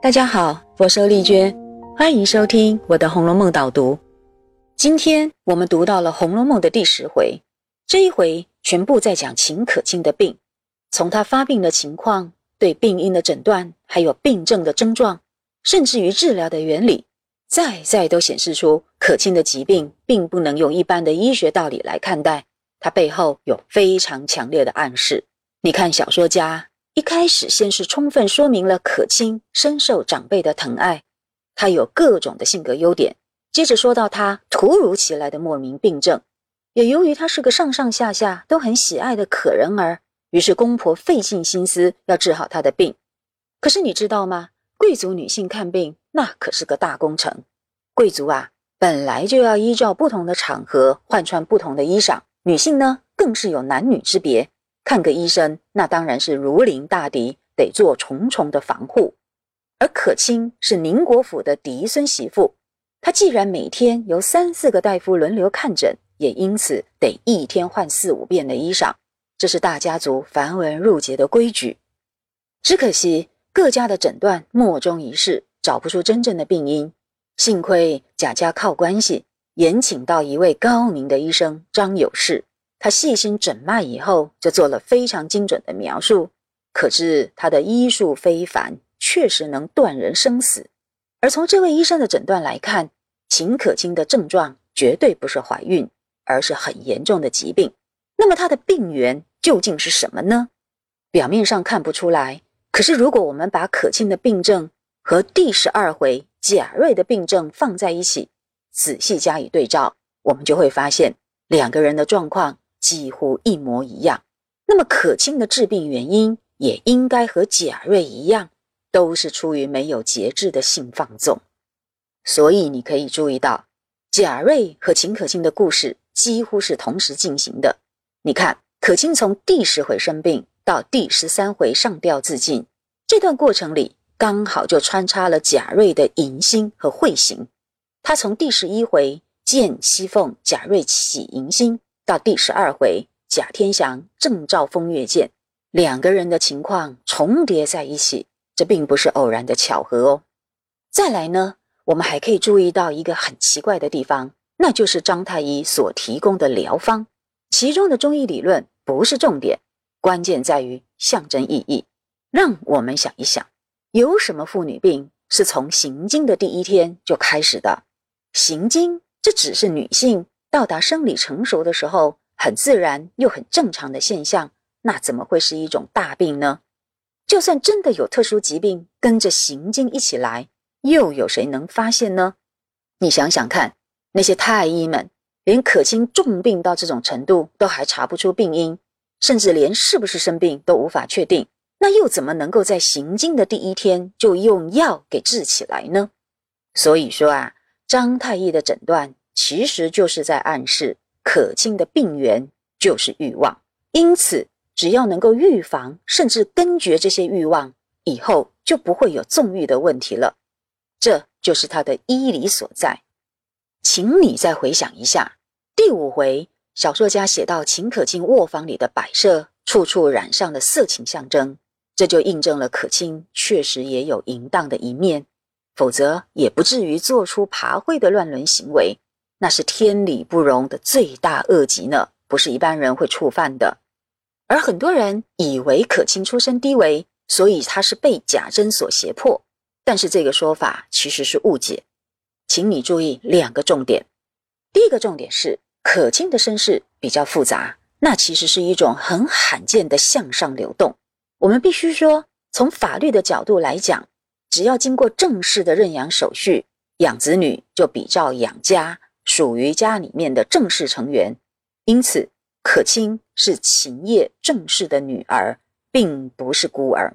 大家好，我是丽娟，欢迎收听我的《红楼梦》导读。今天我们读到了《红楼梦》的第十回，这一回全部在讲秦可卿的病，从她发病的情况、对病因的诊断，还有病症的症状，甚至于治疗的原理，再再都显示出可卿的疾病并不能用一般的医学道理来看待，它背后有非常强烈的暗示。你看，小说家。一开始，先是充分说明了可卿深受长辈的疼爱，他有各种的性格优点。接着说到他突如其来的莫名病症，也由于他是个上上下下都很喜爱的可人儿，于是公婆费尽心思要治好他的病。可是你知道吗？贵族女性看病那可是个大工程。贵族啊，本来就要依照不同的场合换穿不同的衣裳，女性呢，更是有男女之别。看个医生，那当然是如临大敌，得做重重的防护。而可卿是宁国府的嫡孙媳妇，她既然每天由三四个大夫轮流看诊，也因此得一天换四五遍的衣裳，这是大家族繁文缛节的规矩。只可惜各家的诊断莫衷一是，找不出真正的病因。幸亏贾家靠关系，延请到一位高明的医生张有士。他细心诊脉以后，就做了非常精准的描述，可知他的医术非凡，确实能断人生死。而从这位医生的诊断来看，秦可卿的症状绝对不是怀孕，而是很严重的疾病。那么他的病源究竟是什么呢？表面上看不出来，可是如果我们把可卿的病症和第十二回贾瑞的病症放在一起，仔细加以对照，我们就会发现两个人的状况。几乎一模一样，那么可卿的治病原因也应该和贾瑞一样，都是出于没有节制的性放纵。所以你可以注意到，贾瑞和秦可卿的故事几乎是同时进行的。你看，可卿从第十回生病到第十三回上吊自尽，这段过程里刚好就穿插了贾瑞的迎心和会行。他从第十一回见西凤，贾瑞起迎心。到第十二回，贾天祥正照风月剑，两个人的情况重叠在一起，这并不是偶然的巧合哦。再来呢，我们还可以注意到一个很奇怪的地方，那就是张太医所提供的疗方，其中的中医理论不是重点，关键在于象征意义。让我们想一想，有什么妇女病是从行经的第一天就开始的？行经，这只是女性。到达生理成熟的时候，很自然又很正常的现象，那怎么会是一种大病呢？就算真的有特殊疾病跟着行经一起来，又有谁能发现呢？你想想看，那些太医们连可卿重病到这种程度都还查不出病因，甚至连是不是生病都无法确定，那又怎么能够在行经的第一天就用药给治起来呢？所以说啊，张太医的诊断。其实就是在暗示，可卿的病源就是欲望，因此只要能够预防甚至根绝这些欲望，以后就不会有纵欲的问题了。这就是他的医理所在。请你再回想一下，第五回小说家写到秦可卿卧房里的摆设，处处染上了色情象征，这就印证了可卿确实也有淫荡的一面，否则也不至于做出爬会的乱伦行为。那是天理不容的罪大恶极呢，不是一般人会触犯的。而很多人以为可卿出身低微，所以他是被贾珍所胁迫。但是这个说法其实是误解，请你注意两个重点。第一个重点是可卿的身世比较复杂，那其实是一种很罕见的向上流动。我们必须说，从法律的角度来讲，只要经过正式的认养手续，养子女就比照养家。属于家里面的正式成员，因此可卿是秦业正式的女儿，并不是孤儿。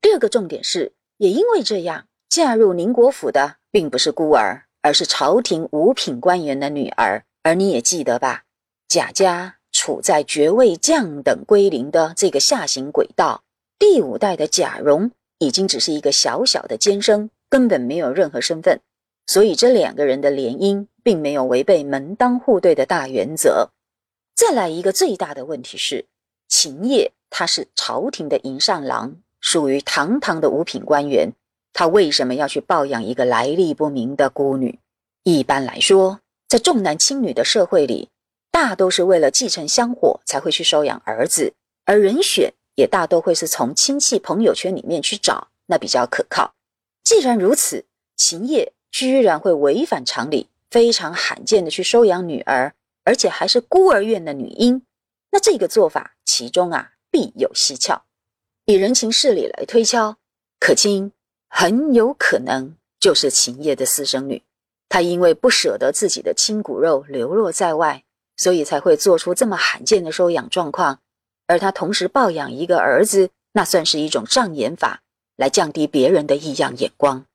第二个重点是，也因为这样，嫁入宁国府的并不是孤儿，而是朝廷五品官员的女儿。而你也记得吧？贾家处在爵位降等归零的这个下行轨道，第五代的贾蓉已经只是一个小小的监生，根本没有任何身份。所以这两个人的联姻并没有违背门当户对的大原则。再来一个最大的问题是，秦业他是朝廷的营上郎，属于堂堂的五品官员，他为什么要去抱养一个来历不明的孤女？一般来说，在重男轻女的社会里，大都是为了继承香火才会去收养儿子，而人选也大多会是从亲戚朋友圈里面去找，那比较可靠。既然如此，秦业居然会违反常理，非常罕见的去收养女儿，而且还是孤儿院的女婴，那这个做法其中啊必有蹊跷。以人情事理来推敲，可卿很有可能就是秦业的私生女。她因为不舍得自己的亲骨肉流落在外，所以才会做出这么罕见的收养状况。而他同时抱养一个儿子，那算是一种障眼法，来降低别人的异样眼光。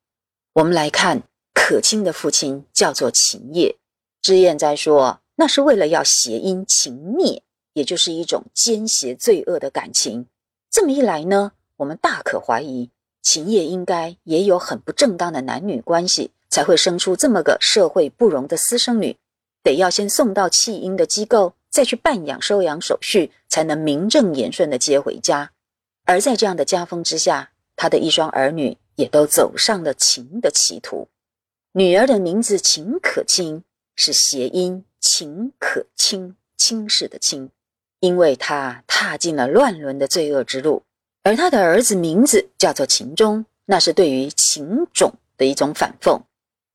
我们来看，可卿的父亲叫做秦业，知燕在说，那是为了要谐音秦灭，也就是一种奸邪罪恶的感情。这么一来呢，我们大可怀疑秦业应该也有很不正当的男女关系。才会生出这么个社会不容的私生女，得要先送到弃婴的机构，再去办养收养手续，才能名正言顺的接回家。而在这样的家风之下，他的一双儿女也都走上了秦的歧途。女儿的名字秦可卿，是谐音秦可卿，轻视的轻，因为她踏进了乱伦的罪恶之路。而他的儿子名字叫做秦钟，那是对于秦种的一种反讽。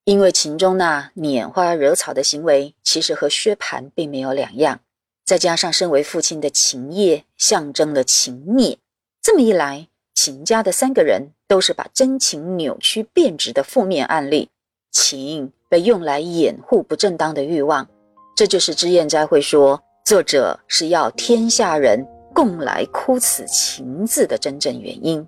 因为秦钟那拈花惹草的行为，其实和薛蟠并没有两样。再加上身为父亲的秦业，象征了情孽。这么一来，秦家的三个人都是把真情扭曲变质的负面案例。情被用来掩护不正当的欲望，这就是脂砚斋会说，作者是要天下人共来哭此情字的真正原因。